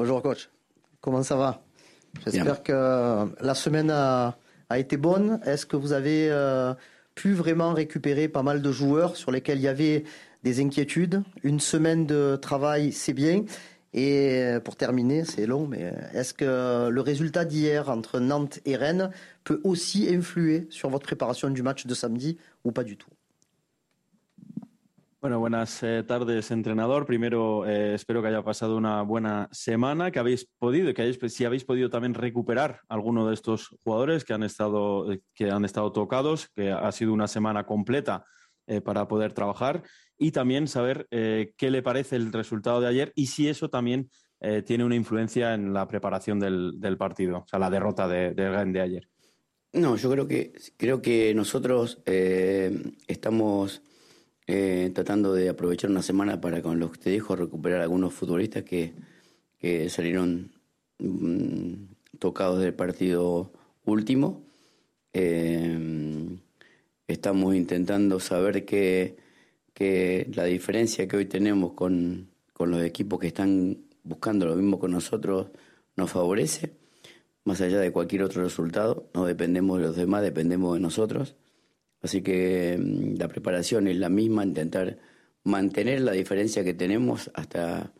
Bonjour coach, comment ça va? J'espère que la semaine a, été bonne. Est-ce que vous avez euh, pu vraiment récupérer pas mal de joueurs sur lesquels il y avait des inquiétudes? Une semaine de travail, c'est bien. Et euh, pour terminer, c'est long, mais est-ce que le résultat d'hier entre Nantes et Rennes peut aussi influer sur votre préparation du match de samedi ou pas du tout? Bueno, buenas eh, tardes, entrenador. Primero, eh, espero que haya pasado una buena semana, que habéis podido, que hayáis, si habéis podido también recuperar alguno de estos jugadores que han estado, eh, que han estado tocados, que ha sido una semana completa para poder trabajar y también saber qué le parece el resultado de ayer y si eso también tiene una influencia en la preparación del, partido, o sea, la derrota de, de, de ayer. No, yo creo que creo que nosotros estamos eh, tratando de aprovechar una semana para, con los que te dijo, recuperar algunos futbolistas que, salieron mm, tocados del partido último. Eh, estamos intentando saber que, la diferencia que hoy tenemos con, con los equipos que están buscando lo mismo con nosotros nos favorece, más allá de cualquier otro resultado. No dependemos de los demás, dependemos de nosotros. Así que mm, la preparación es la misma, intentar mantener la diferencia que tenemos hasta,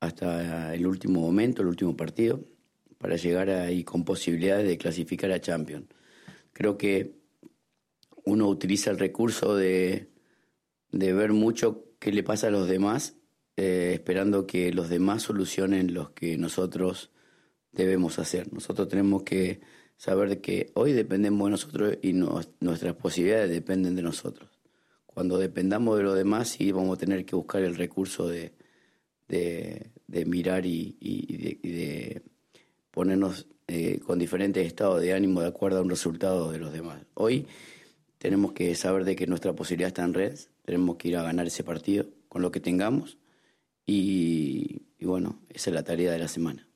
hasta el último momento, el último partido, para llegar ahí con posibilidades de clasificar a Champions. Creo que uno utiliza el recurso de, de ver mucho qué le pasa a los demás, eh, esperando que los demás solucionen lo que nosotros debemos hacer. Nosotros tenemos que saber que hoy dependemos de nosotros y nuestras posibilidades dependen de nosotros. Cuando dependamos de lo demás, sí vamos a tener que buscar el recurso de, de, mirar y, de, ponernos eh, con diferentes estados de ánimo de acuerdo a un resultado de los demás. Hoy tenemos que saber de que nuestra posibilidad está en red, tenemos que ir a ganar ese partido con lo que tengamos y bueno, esa es la tarea de la semana.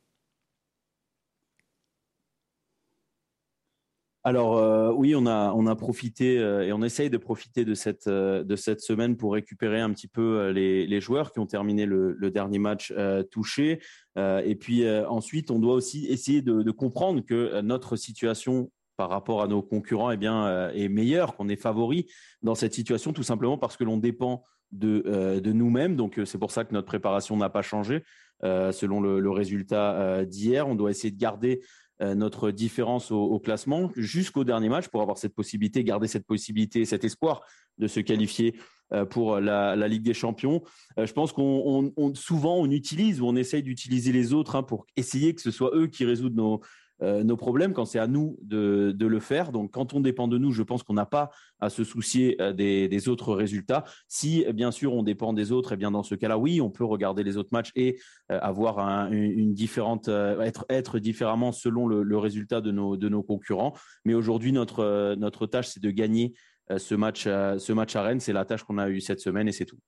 Alors euh, oui, on a, on a profité euh, et on essaye de profiter de cette, euh, de cette semaine pour récupérer un petit peu les, les joueurs qui ont terminé le, dernier match touché. et puis ensuite, on doit aussi essayer de, comprendre que notre situation par rapport à nos concurrents eh bien, est meilleure, qu'on est favori dans cette situation, tout simplement parce que l'on dépend de, de nous-mêmes. Donc c'est pour ça que notre préparation n'a pas changé. selon le, résultat d'hier, on doit essayer de garder notre différence au, classement jusqu'au dernier match pour avoir cette possibilité, garder cette possibilité, cet espoir de se qualifier euh, pour la, Ligue des Champions. Euh, je pense qu'on souvent on utilise ou on essaye d'utiliser les autres hein, pour essayer que ce soit eux qui résoudent nos, euh, nos problèmes quand c'est à nous de, le faire. Donc, quand on dépend de nous, je pense qu'on n'a pas à se soucier euh, des, autres résultats. Si, bien sûr, on dépend des autres, et eh bien dans ce cas-là, oui, on peut regarder les autres matchs et euh, avoir une, différente, être, être différemment selon le, résultat de nos, de nos concurrents. Mais aujourd'hui, notre, notre tâche, c'est de gagner ce match, ce match à Rennes. C'est la tâche qu'on a eue cette semaine et c'est tout.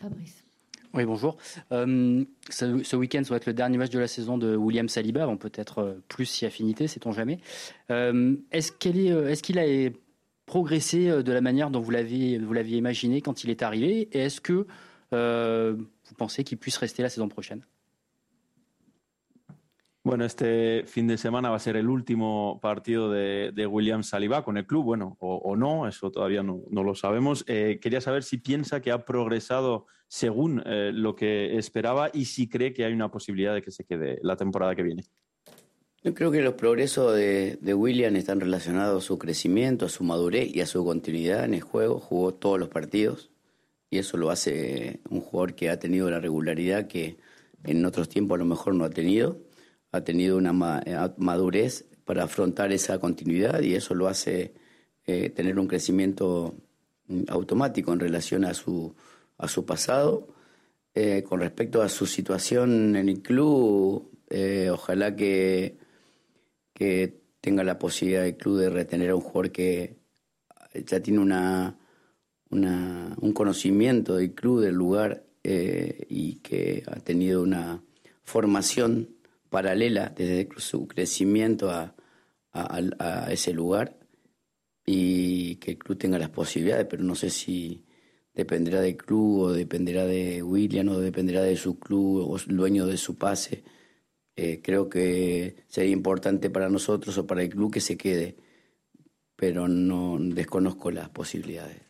Fabrice. Oui, bonjour. Euh, ce, week-end, ça va être le dernier match de la saison de William Saliba, avant peut-être euh, plus si affinité, sait-on jamais. Euh, est-ce qu'il a progressé de la manière dont vous l'aviez imaginé quand il est arrivé? Et est-ce que vous pensez qu'il puisse rester la saison prochaine? Bueno, este fin de semana va a ser el último partido de, William Saliba con el club, bueno, o, no, eso todavía no, lo sabemos. Eh, quería saber si piensa que ha progresado según eh, lo que esperaba y si cree que hay una posibilidad de que se quede la temporada que viene. Yo creo que los progresos de, William están relacionados a su crecimiento, a su madurez y a su continuidad en el juego. Jugó todos los partidos y eso lo hace un jugador que ha tenido la regularidad que en otros tiempos a lo mejor no ha tenido ha tenido una eh, madurez para afrontar esa continuidad y eso lo hace eh, tener un crecimiento mm, automático en relación a su, a su pasado. Eh, con respecto a su situación en el club, ojalá que, que tenga la posibilidad el club de retener a un jugador que ya tiene una, una un conocimiento del club, del lugar y que ha tenido una formación paralela desde su crecimiento a, ese lugar y que el club tenga las posibilidades, pero no sé si dependerá del club o dependerá de William o dependerá de su club o dueño de su pase. Eh, creo que sería importante para nosotros o para el club que se quede, pero no desconozco las posibilidades.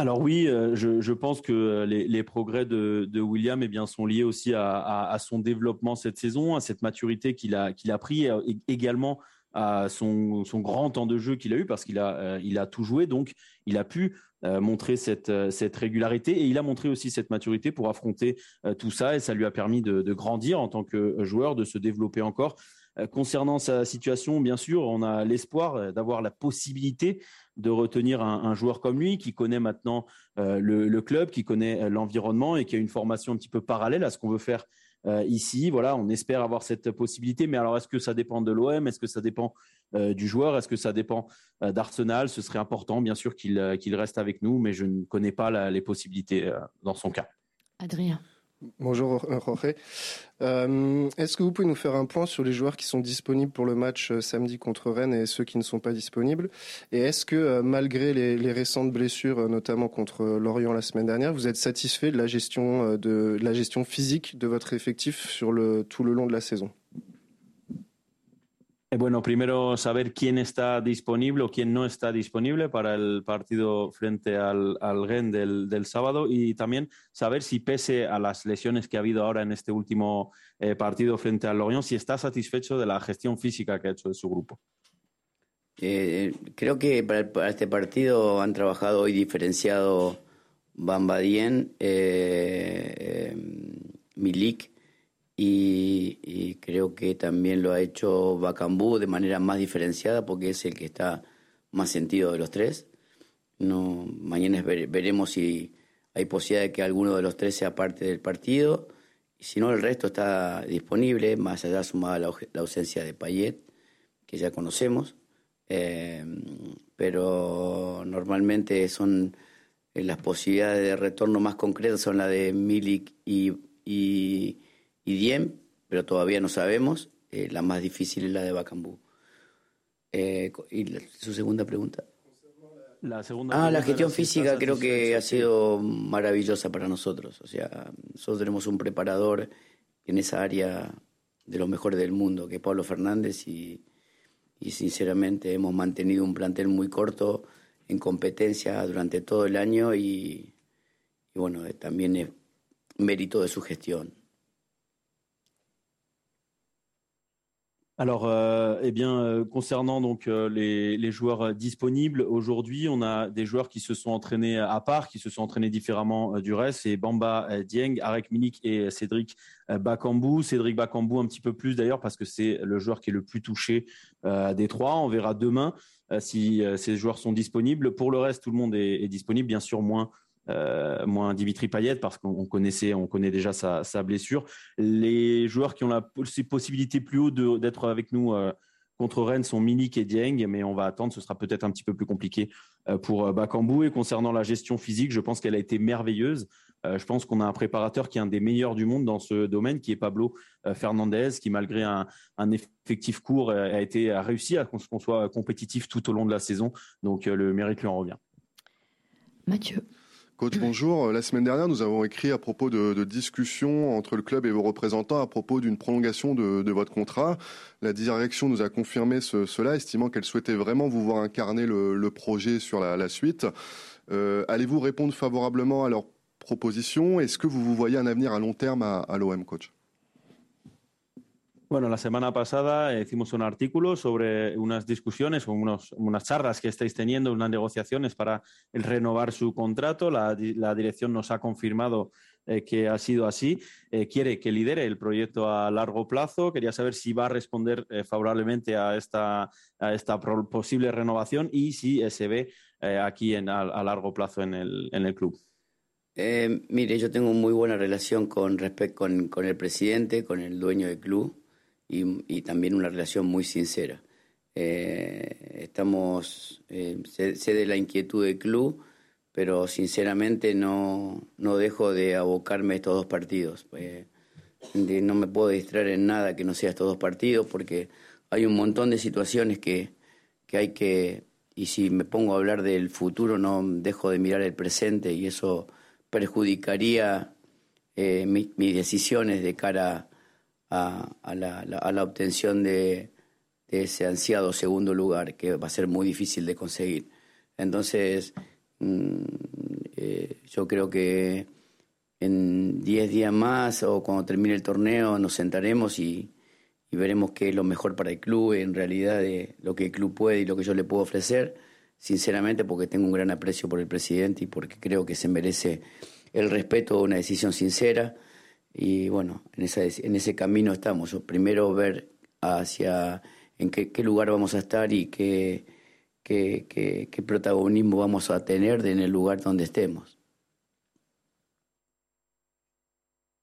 Alors oui, euh, je, pense que les, progrès de, William eh bien, sont liés aussi à, son développement cette saison, à cette maturité qu'il a, qu'il a pris, et également à son, grand temps de jeu qu'il a eu parce qu'il a, euh, il a tout joué, donc il a pu euh, montrer cette, euh, cette régularité et il a montré aussi cette maturité pour affronter tout ça et ça lui a permis de, grandir en tant que joueur, de se développer encore. Concernant sa situation, bien sûr, on a l'espoir d'avoir la possibilité de retenir un, joueur comme lui qui connaît maintenant le, le, club, qui connaît l'environnement et qui a une formation un petit peu parallèle à ce qu'on veut faire euh, ici. Voilà, on espère avoir cette possibilité. Mais alors, est-ce que ça dépend de l'OM Est-ce que ça dépend euh, du joueur? Est-ce que ça dépend euh, d'Arsenal? Ce serait important, bien sûr, qu'il reste avec nous, mais je ne connais pas les possibilités dans son cas. Adrien. Bonjour Jorge. Euh, est-ce que vous pouvez nous faire un point sur les joueurs qui sont disponibles pour le match euh, samedi contre Rennes et ceux qui ne sont pas disponibles? Et est-ce que euh, malgré les, récentes blessures, notamment contre Lorient la semaine dernière, vous êtes satisfait de la gestion physique de votre effectif sur tout le long de la saison? Bueno, primero saber quién está disponible o quién no está disponible para el partido frente al, al Gen del, sábado y también saber si pese a las lesiones que ha habido ahora en este último eh, partido frente al Lorient, si está satisfecho de la gestión física que ha hecho de su grupo. Eh, creo que para, este partido han trabajado hoy diferenciado Bamba Dien, Milik y, creo que también lo ha hecho Bacambú de manera más diferenciada porque es el que está más sentido de los tres. No, mañana veremos si hay posibilidad de que alguno de los tres sea parte del partido. Si no, el resto está disponible, más allá sumada la, ausencia de Payet, que ya conocemos. Eh, pero normalmente son eh, las posibilidades de retorno más concretas son la de Milik y y Diem, pero todavía no sabemos. Eh, la más difícil es la de Bacambú. Eh, ¿Y su segunda pregunta? La segunda ah, la gestión física creo que ha sido maravillosa para nosotros. O sea, nosotros tenemos un preparador en esa área de los mejores del mundo, que es Pablo Fernández, y, y sinceramente hemos mantenido un plantel muy corto en competencia durante todo el año y, y bueno, también es mérito de su gestión. Alors, euh, eh euh, concernant donc euh, les, joueurs disponibles aujourd'hui, on a des joueurs qui se sont entraînés à part, qui se sont entraînés différemment du reste. C'est Bamba Dieng, Arek Milik et Cédric Bakambu. Cédric Bakambu un petit peu plus d'ailleurs parce que c'est le joueur qui est le plus touché des trois. On verra demain si ces joueurs sont disponibles. Pour le reste, tout le monde est disponible, bien sûr moins euh, moins Dimitri Payet parce qu'on connaissait, on connaît déjà sa, blessure. Les joueurs qui ont la possibilité plus haut d'être avec nous euh, contre Rennes sont Milik et Dieng, mais on va attendre, ce sera peut-être un petit peu plus compliqué euh, pour Bakambu. Et concernant la gestion physique, je pense qu'elle a été merveilleuse. je pense qu'on a un préparateur qui est un des meilleurs du monde dans ce domaine, qui est Pablo Fernandez, qui malgré un, effectif court a été a réussi à qu'on soit compétitif tout au long de la saison. Donc le mérite lui en revient. Mathieu. Coach, bonjour. Euh, la semaine dernière, nous avons écrit à propos de, discussions entre le club et vos représentants à propos d'une prolongation de, votre contrat. La direction nous a confirmé cela, estimant qu'elle souhaitait vraiment vous voir incarner le, projet sur la, suite. Euh, allez-vous répondre favorablement à leurs propositions Est-ce que vous vous voyez un avenir à long terme à l'OM, coach? Bueno, la semana pasada hicimos un artículo sobre unas discusiones o unas charlas que estáis teniendo, unas negociaciones para renovar su contrato. La, dirección nos ha confirmado eh, que ha sido así. Eh, quiere que lidere el proyecto a largo plazo. Quería saber si va a responder eh, favorablemente a esta, a esta posible renovación y si se ve aquí en, a, largo plazo en el, club. mire, yo tengo muy buena relación con, con el presidente, con el dueño del club y, también una relación muy sincera. Eh, estamos, eh, sé, de la inquietud del club, pero sinceramente no, no dejo de abocarme a estos dos partidos. Eh, no me puedo distraer en nada que no sea estos dos partidos porque hay un montón de situaciones que, que hay que y si me pongo a hablar del futuro no dejo de mirar el presente y eso perjudicaría eh, mis decisiones de cara a, la, obtención de, ese ansiado segundo lugar que va a ser muy difícil de conseguir. Entonces, mm, eh, yo creo que en 10 días más o cuando termine el torneo nos sentaremos y, veremos qué es lo mejor para el club, en realidad de lo que el club puede y lo que yo le puedo ofrecer, sinceramente porque tengo un gran aprecio por el presidente y porque creo que se merece el respeto de una decisión sincera y bueno, en, esa, en ese camino estamos. primero ver hacia en qué, lugar vamos a estar y qué, qué, qué protagonismo vamos a tener en el lugar donde estemos.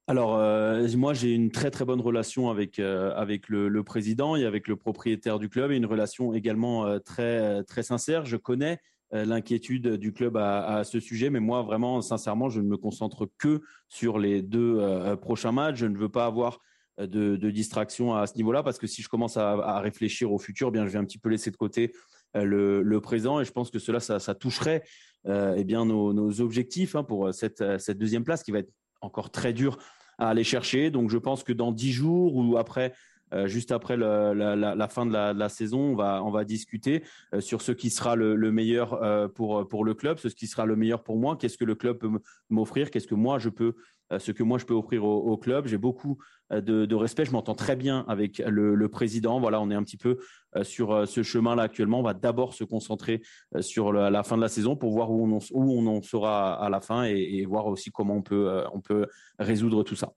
Alors, euh, moi, j'ai une très très bonne relation avec euh, avec le, président et avec le propriétaire du club, et une relation également euh, très très sincère. Je connais l'inquiétude du club à, ce sujet, mais moi, vraiment, sincèrement, je ne me concentre que sur les deux prochains matchs. Je ne veux pas avoir de, distraction à ce niveau-là, parce que si je commence à, réfléchir au futur, bien, je vais un petit peu laisser de côté le, présent, et je pense que cela, ça, toucherait eh bien nos, objectifs hein, pour cette cette deuxième place qui va être encore très dur à aller chercher. Donc je pense que dans dix jours ou après euh, juste après la, fin de la, saison, on va, discuter euh, sur ce qui sera le, meilleur euh, pour, le club, ce qui sera le meilleur pour moi, qu'est-ce que le club peut m'offrir, qu'est-ce que moi je peux, ce que moi je peux offrir au, club. J'ai beaucoup de, respect, je m'entends très bien avec le, président. Voilà, on est un petit peu sur ce chemin-là actuellement. On va d'abord se concentrer sur la, fin de la saison pour voir où on en, sera à la fin et, et voir aussi comment on peut, on peut résoudre tout ça.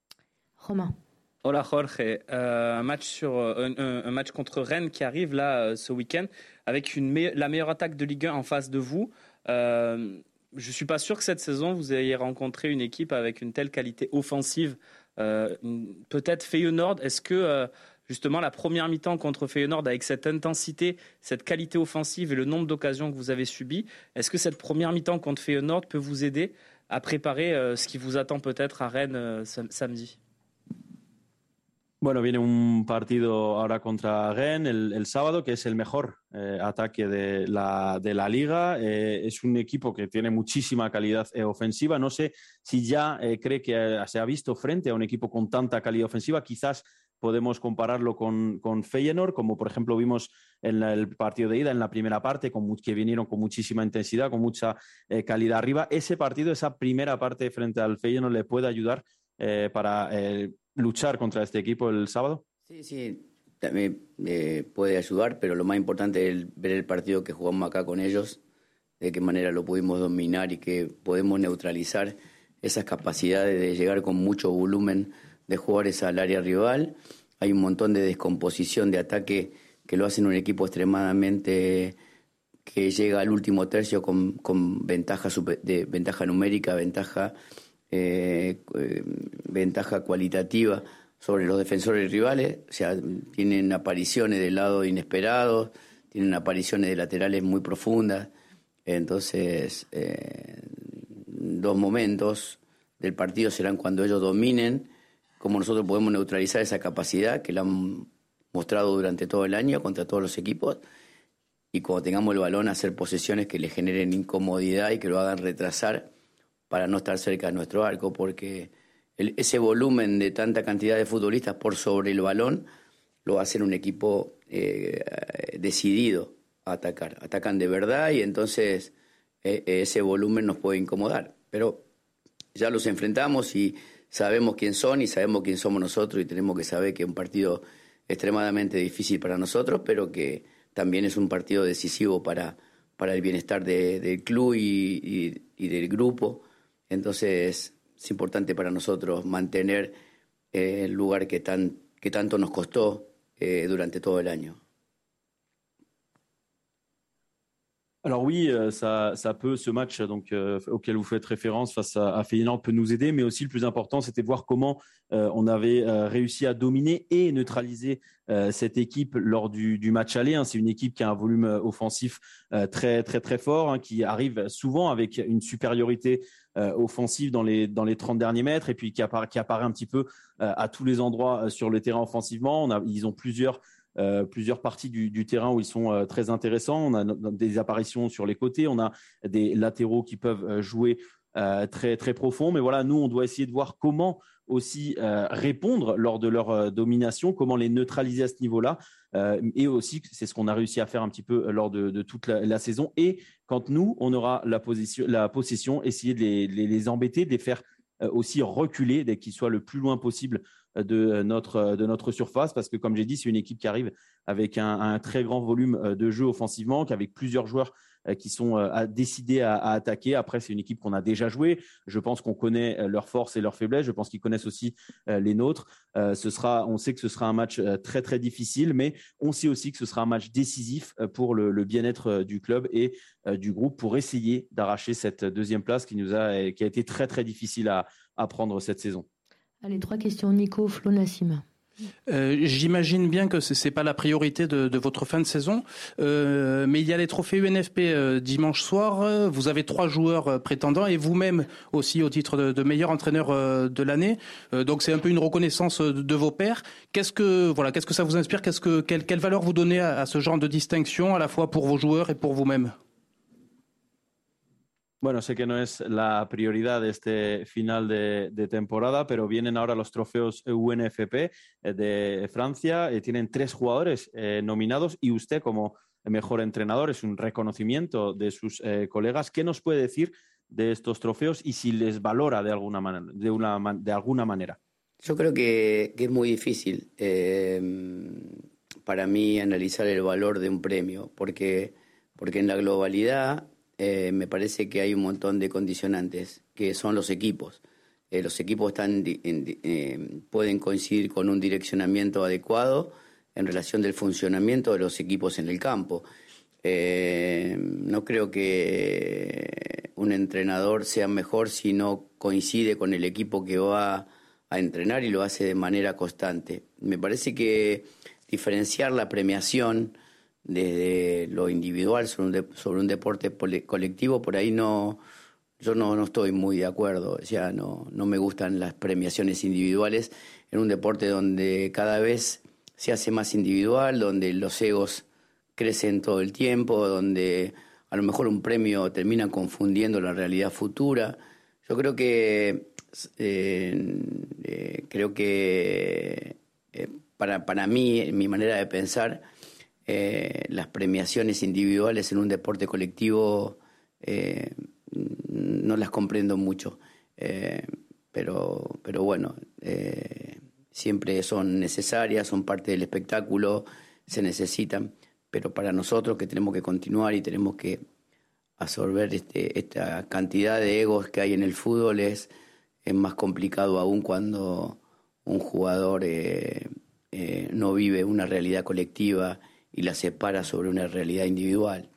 Romain. Hola Jorge, euh, un, match sur, euh, match contre Rennes qui arrive là euh, ce week-end avec la meilleure attaque de Ligue 1 en face de vous. je ne suis pas sûr que cette saison vous ayez rencontré une équipe avec une telle qualité offensive. Peut-être Feyenoord, est-ce que justement la première mi-temps contre Feyenoord avec cette intensité, cette qualité offensive et le nombre d'occasions que vous avez subies, est-ce que cette première mi-temps contre Feyenoord peut vous aider à préparer ce qui vous attend peut-être à Rennes samedi? Bueno, viene un partido ahora contra Rennes el, sábado, que es el mejor eh, ataque de la, de la liga. Eh, es un equipo que tiene muchísima calidad eh, ofensiva. No sé si ya cree que se ha visto frente a un equipo con tanta calidad ofensiva. Quizás podemos compararlo con, con Feyenoord, como por ejemplo vimos en el partido de ida, en la primera parte, que vinieron con muchísima intensidad, con mucha calidad arriba. Ese partido, esa primera parte frente al Feyenoord le puede ayudar para luchar contra este equipo el sábado? Sí, sí, también eh, puede ayudar, pero lo más importante es ver el partido que jugamos acá con ellos, de qué manera lo pudimos dominar y que podemos neutralizar esas capacidades de llegar con mucho volumen de jugadores al área rival. Hay un montón de descomposición de ataque que lo hacen un equipo extremadamente que llega al último tercio con, con ventaja, de, ventaja numérica, ventaja eh, eh, ventaja cualitativa sobre los defensores rivales, o sea, tienen apariciones del lado inesperados, tienen apariciones de laterales muy profundas, entonces eh, dos momentos del partido serán cuando ellos dominen, como nosotros podemos neutralizar esa capacidad que la han mostrado durante todo el año contra todos los equipos, y cuando tengamos el balón hacer posesiones que le generen incomodidad y que lo hagan retrasar para no estar cerca de nuestro arco, porque ese volumen de tanta cantidad de futbolistas por sobre el balón lo hace un equipo eh, decidido a atacar. Atacan de verdad y entonces eh, ese volumen nos puede incomodar. Pero ya los enfrentamos y sabemos quién son y sabemos quién somos nosotros y tenemos que saber que es un partido extremadamente difícil para nosotros, pero que también es un partido decisivo para, para el bienestar del club y del grupo entonces es importante para nosotros mantener eh, el lugar que, tan, que tanto nos costó eh, durante. Alors oui, euh, ça, peut, ce match euh, auquel vous faites référence face à, à Feyenoord peut nous aider, mais aussi le plus important, c'était voir comment euh, on avait réussi à dominer et neutraliser cette équipe lors du, du match aller. Hein. C'est une équipe qui a un volume offensif très très très fort, hein, qui arrive souvent avec une supériorité offensive dans les dans les 30 derniers mètres et puis qui apparaît, qui apparaît un petit peu à tous les endroits sur le terrain offensivement. Ils ont plusieurs plusieurs parties du, terrain où ils sont très intéressants. On a des apparitions sur les côtés, on a des latéraux qui peuvent jouer très très profond. Mais voilà, nous, on doit essayer de voir comment aussi répondre lors de leur domination, comment les neutraliser à ce niveau-là. et aussi, c'est ce qu'on a réussi à faire un petit peu lors de, toute la, saison. Et quand nous, on aura la, position, possession, essayer de les, embêter, de les faire aussi reculer dès qu'ils soient le plus loin possible de notre, de notre surface, parce que comme j'ai dit, c'est une équipe qui arrive avec un, très grand volume de jeu offensivement, qu'avec plusieurs joueurs qui sont décidés à, attaquer. Après, c'est une équipe qu'on a déjà joué. Je pense qu'on connaît leurs forces et leurs faiblesses. Je pense qu'ils connaissent aussi les nôtres. ce sera, on sait que ce sera un match très très difficile, mais on sait aussi que ce sera un match décisif pour le, bien-être du club et du groupe pour essayer d'arracher cette deuxième place qui nous a, qui a été très très difficile à, à prendre cette saison. Allez, trois questions. Nico, Flo, Nassim. Euh, j'imagine bien que ce n'est pas la priorité de, votre fin de saison, euh, mais il y a les trophées UNFP euh, dimanche soir. Vous avez trois joueurs prétendants et vous-même aussi au titre de, meilleur entraîneur de l'année. donc c'est un peu une reconnaissance de, vos pairs. Qu'est-ce que voilà, ça vous inspire? Quelle, valeur vous donnez à ce genre de distinction à la fois pour vos joueurs et pour vous-même? Bueno, sé que no es la prioridad de este final de, temporada, pero vienen ahora los trofeos UNFP eh, de Francia. Eh, tienen tres jugadores eh, nominados y usted como mejor entrenador es un reconocimiento de sus colegas. ¿Qué nos puede decir de estos trofeos y si les valora de alguna, manera, de una, de alguna manera? Yo creo que, que es muy difícil para mí analizar el valor de un premio, porque, porque en la globalidad eh, me parece que hay un montón de condicionantes, que son los equipos. Eh, los equipos están, eh, pueden coincidir con un direccionamiento adecuado en relación del funcionamiento de los equipos en el campo. no creo que un entrenador sea mejor si no coincide con el equipo que va a entrenar y lo hace de manera constante. Me parece que diferenciar la premiación desde lo individual sobre un, sobre un deporte colectivo, por ahí no, yo no, no estoy muy de acuerdo. O sea, no, no me gustan las premiaciones individuales en un deporte donde cada vez se hace más individual, donde los egos crecen todo el tiempo, donde a lo mejor un premio termina confundiendo la realidad futura. Yo creo que eh, eh, creo que eh, para, para mí, mi manera de pensar, eh, las premiaciones individuales en un deporte colectivo eh, no las comprendo mucho. Eh, pero, pero bueno, siempre son necesarias, son parte del espectáculo, se necesitan, pero para nosotros que tenemos que continuar y tenemos que absorber este, esta cantidad de egos que hay en el fútbol es, es más complicado aún cuando un jugador no vive una realidad colectiva y la separa sobre una realidad individual.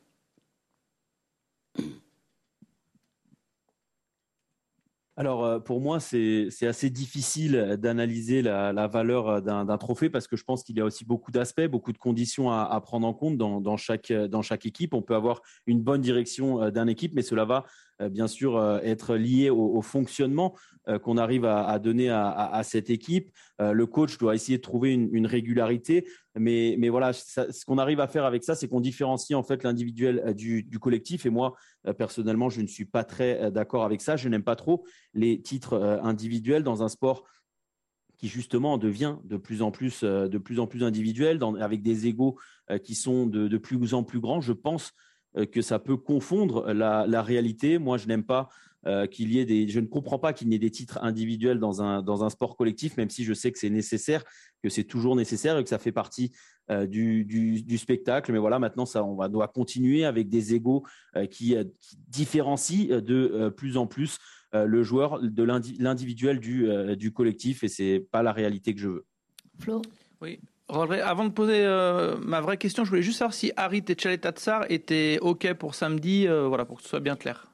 Alors euh, pour moi, c'est assez difficile d'analyser la, valeur d'un trophée parce que je pense qu'il y a aussi beaucoup d'aspects, beaucoup de conditions à, prendre en compte dans, chaque, dans chaque équipe. On peut avoir une bonne direction euh, d'un équipe, mais cela va bien sûr être lié au fonctionnement. Euh, qu'on arrive à, donner à, cette équipe. Euh, le coach doit essayer de trouver une, régularité, mais, mais voilà, ce qu'on arrive à faire avec ça, c'est qu'on différencie en fait l'individuel euh, du, collectif. Et moi, personnellement, je ne suis pas très d'accord avec ça. Je n'aime pas trop les titres individuels dans un sport qui justement devient de plus en plus, de plus, en plus individuel, avec des égaux qui sont de, plus en plus grands. Je pense que ça peut confondre la, la réalité. Moi, je n'aime pas euh, qu'il y ait des. Je ne comprends pas qu'il n'y ait des titres individuels dans un, dans un sport collectif, même si je sais que c'est nécessaire, que c'est toujours nécessaire et que ça fait partie euh, du, du, spectacle. Mais voilà, maintenant, ça, on va, doit continuer avec des égaux euh, qui, différencient de plus en plus le joueur de l'individuel du, du collectif et c'est pas la réalité que je veux. Flo? Oui, avant de poser ma vraie question, je voulais juste savoir si Harit et Tchaletatsar étaient OK pour samedi, voilà, pour que ce soit bien clair.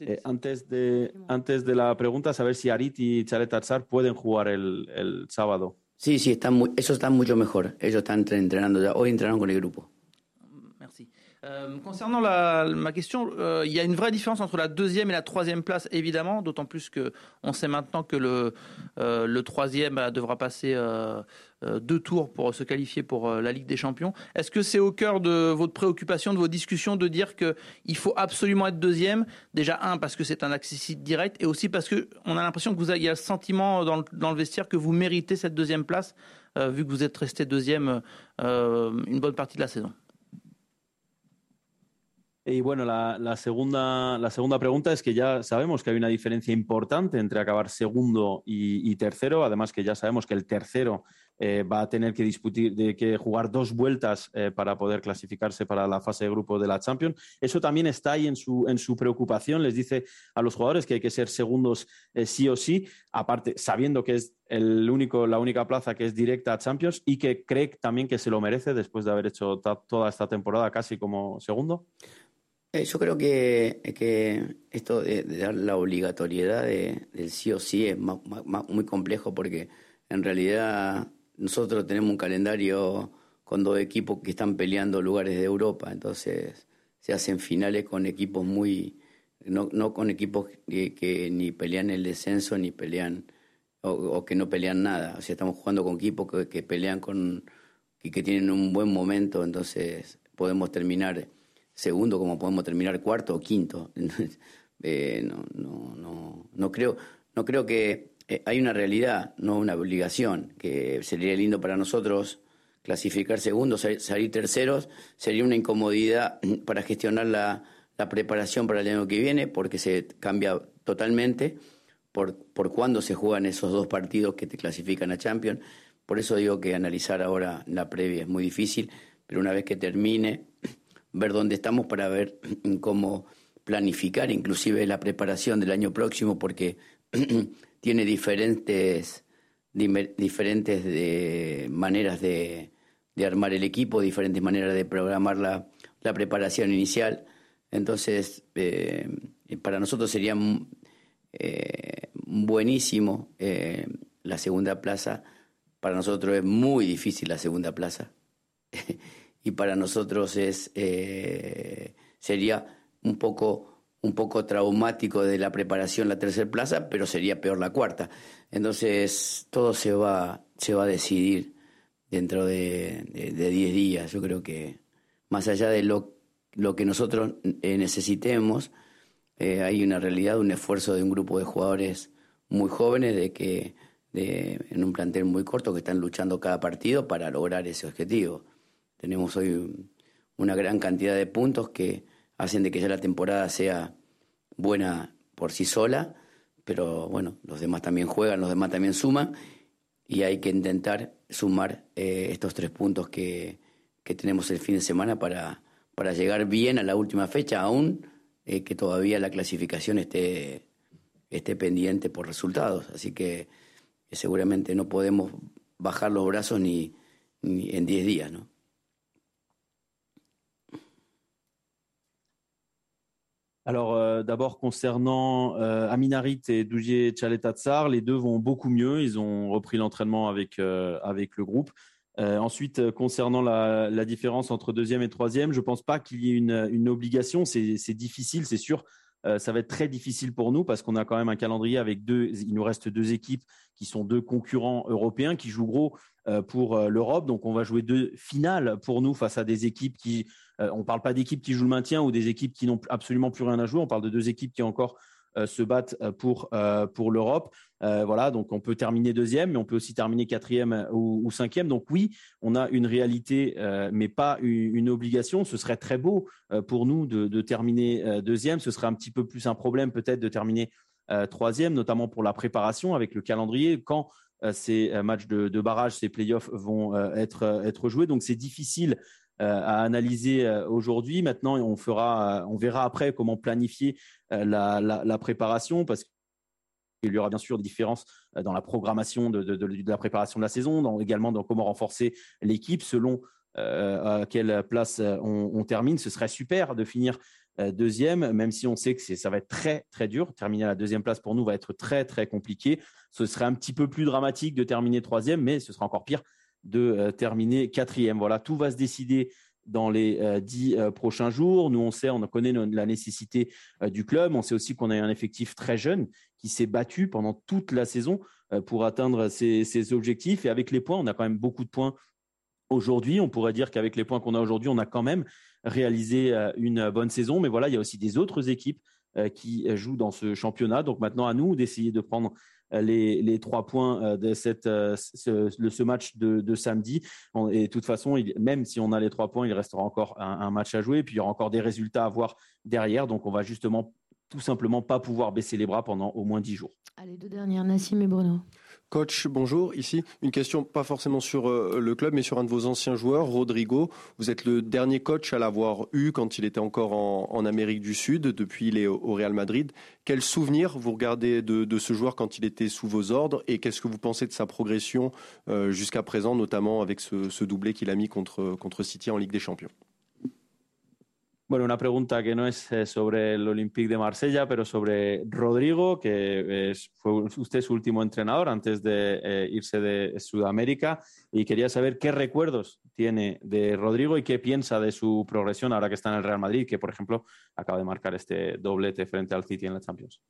Eh, antes, de, antes de la pregunta, saber si Arit y Chalet Atzar pueden jugar el, el sábado. Sí, sí, están muy, están mucho mejor. Ellos están entrenando ya. Hoy entrenaron con el grupo. Euh, concernant ma question, euh, il y a une vraie différence entre la deuxième et la troisième place, évidemment, d'autant plus que on sait maintenant que le, euh, troisième devra passer deux tours pour se qualifier pour la Ligue des Champions. Est-ce que c'est au cœur de votre préoccupation, de vos discussions, de dire qu'il faut absolument être deuxième? Déjà, un, parce que c'est un accessible direct, et aussi parce qu'on a l'impression que y a le sentiment dans le, dans le vestiaire que vous méritez cette deuxième place, vu que vous êtes resté deuxième une bonne partie de la saison. Y bueno, la, segunda, la segunda pregunta es que ya sabemos que hay una diferencia importante entre acabar segundo y, tercero, además que ya sabemos que el tercero eh, va a tener que disputir, de que jugar dos vueltas eh, para poder clasificarse para la fase de grupo de la Champions. Eso también está ahí en su, en su preocupación. Les dice a los jugadores que hay que ser segundos eh, sí o sí, aparte sabiendo que es el único, la única plaza que es directa a Champions y que cree también que se lo merece después de haber hecho toda esta temporada casi como segundo. Eh, yo creo que, que esto de, dar la obligatoriedad del sí o sí es muy complejo porque en realidad nosotros tenemos un calendario con dos equipos que están peleando lugares de Europa, entonces se hacen finales con equipos muy, no, no con equipos que, ni pelean el descenso ni pelean o, que no pelean nada, o sea, estamos jugando con equipos que, que pelean con y que tienen un buen momento, entonces podemos terminar segundo como podemos terminar cuarto o quinto. Eh, no, no, no, no, creo, no creo que eh, hay una realidad, no una obligación, que sería lindo para nosotros clasificar segundos, salir terceros, sería una incomodidad para gestionar la, la preparación para el año que viene, porque se cambia totalmente por, por cuándo se juegan esos dos partidos que te clasifican a Champions. Por eso digo que analizar ahora la previa es muy difícil, pero una vez que termine, ver dónde estamos para ver cómo planificar inclusive la preparación del año próximo porque tiene diferentes, diferentes de maneras de, armar el equipo, diferentes maneras de programar la, preparación inicial. Entonces, eh, para nosotros sería eh, buenísimo eh, la segunda plaza. Para nosotros es muy difícil la segunda plaza. y para nosotros es, eh, sería un poco, un poco traumático de la preparación la tercera plaza, pero sería peor la cuarta. Entonces todo se va, se va a decidir dentro de 10 días. Yo creo que más allá de lo, lo que nosotros eh, necesitemos, eh, hay una realidad, un esfuerzo de un grupo de jugadores muy jóvenes de que de, en un plantel muy corto que están luchando cada partido para lograr ese objetivo. Tenemos hoy una gran cantidad de puntos que hacen de que ya la temporada sea buena por sí sola, pero bueno, los demás también juegan, los demás también suman y hay que intentar sumar eh, estos tres puntos que, que, tenemos el fin de semana para, para llegar bien a la última fecha, aún eh, que todavía la clasificación esté, esté pendiente por resultados. Así que eh, seguramente no podemos bajar los brazos ni, ni en 10 días, ¿no? Alors euh, d'abord concernant euh, Aminarit et Dougier Tchaletatsar, les deux vont beaucoup mieux. Ils ont repris l'entraînement avec, euh, avec le groupe. ensuite, concernant la, différence entre deuxième et troisième, je pense pas qu'il y ait une, une obligation. C'est difficile, c'est sûr. ça va être très difficile pour nous parce qu'on a quand même un calendrier avec deux. Il nous reste deux équipes qui sont deux concurrents européens qui jouent gros pour l'Europe. Donc, on va jouer deux finales pour nous face à des équipes qui euh, on ne parle pas d'équipes qui jouent le maintien ou des équipes qui n'ont absolument plus rien à jouer. On parle de deux équipes qui encore euh, se battent euh, pour, pour l'Europe. voilà, donc on peut terminer deuxième, mais on peut aussi terminer quatrième ou, cinquième. Donc oui, on a une réalité, mais pas une, obligation. Ce serait très beau pour nous de, terminer deuxième. Ce serait un petit peu plus un problème peut-être de terminer troisième, notamment pour la préparation avec le calendrier. Quand ces matchs de, de barrage, ces playoffs vont être, être joués. Donc c'est difficile euh, à analyser euh, aujourd'hui. Maintenant, on fera, on verra après comment planifier euh, la, préparation parce qu'il y aura bien sûr des différences dans la programmation de, la préparation de la saison, également dans comment renforcer l'équipe selon à quelle place on, termine. Ce serait super de finir deuxième, même si on sait que ça va être très très dur. Terminer à la deuxième place pour nous va être très très compliqué. Ce serait un petit peu plus dramatique de terminer troisième, mais ce sera encore pire de euh, terminer quatrième. Voilà, tout va se décider dans les dix prochains jours. Nous, on sait, on connaît la nécessité du club. On sait aussi qu'on a un effectif très jeune qui s'est battu pendant toute la saison pour atteindre ses, objectifs. Et avec les points, on a quand même beaucoup de points aujourd'hui. On pourrait dire qu'avec les points qu'on a aujourd'hui, on a quand même réalisé une bonne saison. Mais voilà, il y a aussi des autres équipes qui jouent dans ce championnat. Donc maintenant, à nous d'essayer de prendre les, trois points euh, de euh, ce, match de, samedi. Et de toute façon, même si on a les trois points, il restera encore un, match à jouer. Puis il y aura encore des résultats à voir derrière. Donc on va justement tout simplement pas pouvoir baisser les bras pendant au moins dix jours. Allez, deux dernières, Nassim et Bruno. Coach, bonjour. Ici, une question pas forcément sur euh, le club, mais sur un de vos anciens joueurs, Rodrigo. Vous êtes le dernier coach à l'avoir eu quand il était encore en, Amérique du Sud. Depuis, il est au, Real Madrid. Quel souvenir vous regardez de, ce joueur quand il était sous vos ordres et qu'est-ce que vous pensez de sa progression euh, jusqu'à présent, notamment avec ce, doublé qu'il a mis contre City en Ligue des Champions? Bueno, una pregunta que no es eh, sobre el Olympique de Marsella, pero sobre Rodrigo, que fue usted su último entrenador antes de eh, irse de Sudamérica. Y quería saber qué recuerdos tiene de Rodrigo y qué piensa de su progresión ahora que está en el Real Madrid, que por ejemplo acaba de marcar este doblete frente al City en la Champions.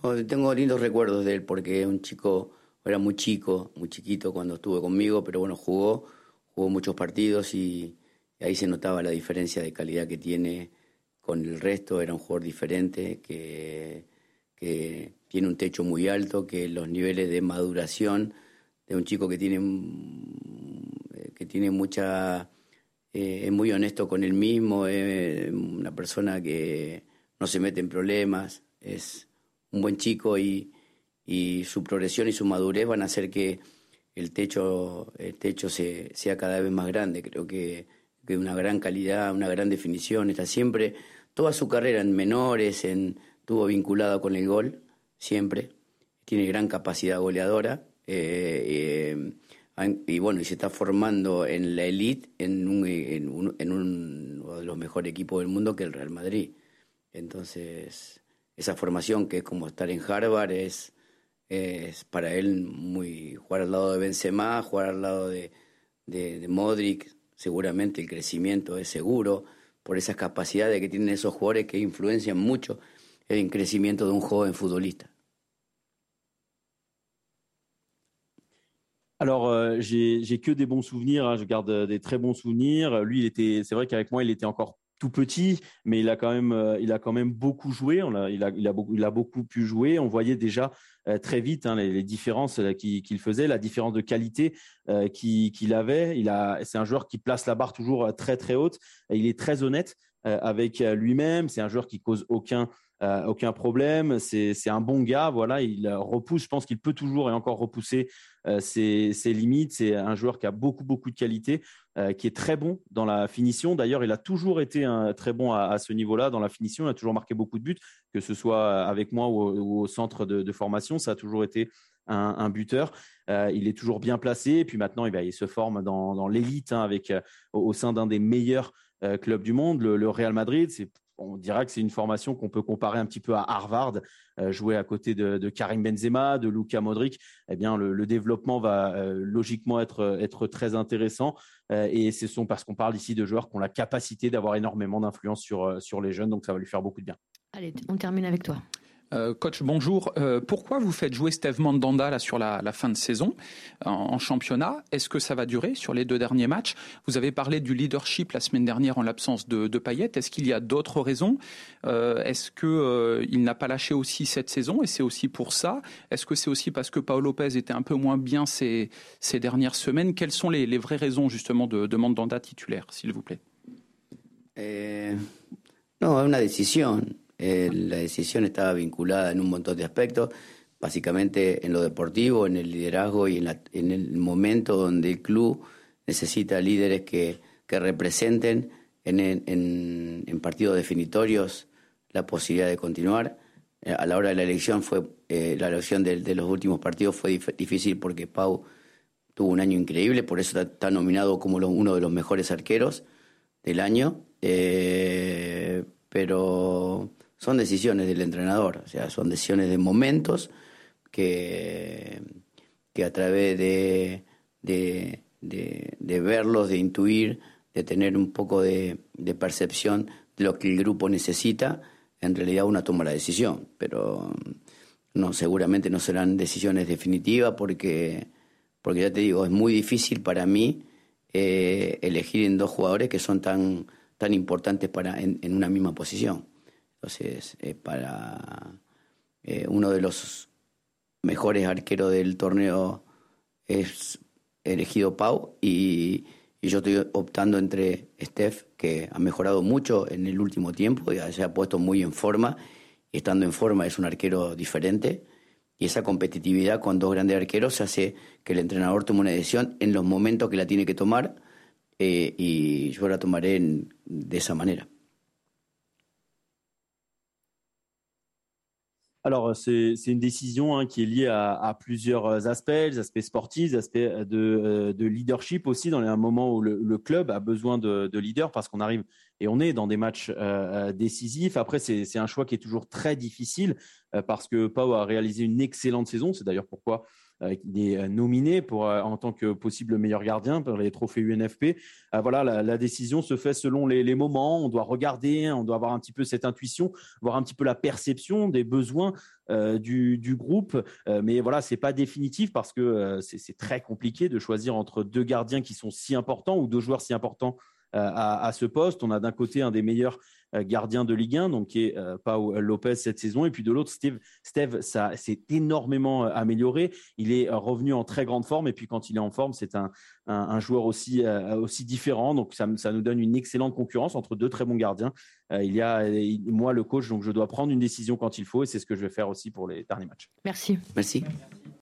Oh, tengo lindos recuerdos de él porque un chico, era muy chico, muy chiquito cuando estuvo conmigo, pero bueno, jugó, jugó muchos partidos y ahí se notaba la diferencia de calidad que tiene con el resto, era un jugador diferente, que, tiene un techo muy alto, que los niveles de maduración de un chico que tiene, que tiene mucha... Eh, es muy honesto con él mismo, es una persona que no se mete en problemas, es un buen chico y, y su progresión y su madurez van a hacer que el techo, el techo se, sea cada vez más grande. Creo que que una gran calidad, una gran definición, está siempre, toda su carrera en menores, en, estuvo vinculado con el gol, siempre, tiene gran capacidad goleadora, eh, eh, y bueno, y se está formando en la elite en, un, en, uno de los mejores equipos del mundo que el Real Madrid. Entonces, esa formación que es como estar en Harvard es, es para él muy jugar al lado de Benzema, jugar al lado de, de, de Modric, seguramente el crecimiento es seguro por esas capacidades que tienen esos jugadores que influencian mucho el crecimiento de un joven futbolista. Alors, euh, j'ai que des bons souvenirs. Je garde des très bons souvenirs. Lui, c'est vrai qu'avec moi, il était encore tout petit, mais il a quand même, euh, il a quand même beaucoup joué. Il, a, beaucoup, pu jouer. On voyait déjà euh, très vite hein, les, différences euh, qu'il faisait, la différence de qualité qu'il avait. Il a, c'est un joueur qui place la barre toujours très très haute. Et il est très honnête avec lui-même. C'est un joueur qui cause aucun aucun problème. C'est un bon gars. Voilà, il repousse. Je pense qu'il peut toujours et encore repousser ses, ses, limites. C'est un joueur qui a beaucoup beaucoup de qualité. Euh, qui est très bon dans la finition. D'ailleurs, il a toujours été très bon à, ce niveau-là dans la finition. Il a toujours marqué beaucoup de buts, que ce soit avec moi ou au, centre de, formation. Ça a toujours été un, buteur. Euh, il est toujours bien placé. Et puis maintenant, eh ben, il se forme dans, l'élite hein, euh, au, sein d'un des meilleurs clubs du monde, le, Real Madrid. On dira que c'est une formation qu'on peut comparer un petit peu à Harvard, euh, jouer à côté de, Karim Benzema, de Luka Modric. Eh bien, le, développement va euh, logiquement être très intéressant. Euh, et ce sont parce qu'on parle ici de joueurs qui ont la capacité d'avoir énormément d'influence sur, sur les jeunes. Donc, ça va lui faire beaucoup de bien. Allez, on termine avec toi. Euh, coach, bonjour. Euh, pourquoi vous faites jouer Steve Mandanda là, sur la, fin de saison en, championnat? Est-ce que ça va durer sur les deux derniers matchs? Vous avez parlé du leadership la semaine dernière en l'absence de, de Payet. Est-ce qu'il y a d'autres raisons? Euh, Est-ce qu'il n'a pas lâché aussi cette saison et c'est aussi pour ça? Est-ce que c'est aussi parce que Paolo Lopez était un peu moins bien ces, dernières semaines? Quelles sont les, vraies raisons justement de, de Mandanda titulaire, s'il vous plaît? Eh, Non, une décision. Eh, la decisión estaba vinculada en un montón de aspectos, básicamente en lo deportivo, en el liderazgo y en, el momento donde el club necesita líderes que, representen en, partidos definitorios la posibilidad de continuar. Eh, a la hora de la elección fue eh, la elección de, los últimos partidos fue difícil porque Pau tuvo un año increíble, por eso está, nominado como uno de los mejores arqueros del año. pero son decisiones del entrenador, o sea, son decisiones de momentos que, que a través de, de, verlos, de intuir, de tener un poco de, percepción de lo que el grupo necesita, en realidad uno toma la decisión, pero no, seguramente no serán decisiones definitivas porque, porque ya te digo, es muy difícil para mí eh, elegir en dos jugadores que son tan, tan importantes para, en, una misma posición. Entonces, eh, para eh, uno de los mejores arqueros del torneo es elegido Pau y, yo estoy optando entre Steph, que ha mejorado mucho en el último tiempo, y se ha puesto muy en forma, y estando en forma es un arquero diferente, y esa competitividad con dos grandes arqueros hace que el entrenador tome una decisión en los momentos que la tiene que tomar, eh, y yo la tomaré de esa manera. Alors, c'est une décision hein, qui est liée à, plusieurs aspects, les aspects sportifs, les aspects de, euh, de leadership aussi, dans un moment où le, club a besoin de, de leaders, parce qu'on arrive et on est dans des matchs euh, euh, décisifs. Après, c'est un choix qui est toujours très difficile, parce que Pau a réalisé une excellente saison. C'est d'ailleurs pourquoi il est euh, nominé pour, euh, en tant que possible meilleur gardien pour les trophées UNFP. Euh, voilà, la, décision se fait selon les, moments. On doit regarder, on doit avoir un petit peu cette intuition, voir un petit peu la perception des besoins du, groupe. mais voilà, c'est pas définitif parce que c'est très compliqué de choisir entre deux gardiens qui sont si importants ou deux joueurs si importants à, à, ce poste. On a d'un côté un des meilleurs euh, gardien de Ligue 1, donc qui est euh, Pau Lopez cette saison. Et puis de l'autre, Steve, Steve ça s'est énormément euh, amélioré. Il est revenu en très grande forme. Et puis quand il est en forme, c'est un, un, joueur aussi, aussi différent. Donc ça, ça, nous donne une excellente concurrence entre deux très bons gardiens. il y a moi, le coach, donc je dois prendre une décision quand il faut. Et c'est ce que je vais faire aussi pour les derniers matchs. Merci. Merci.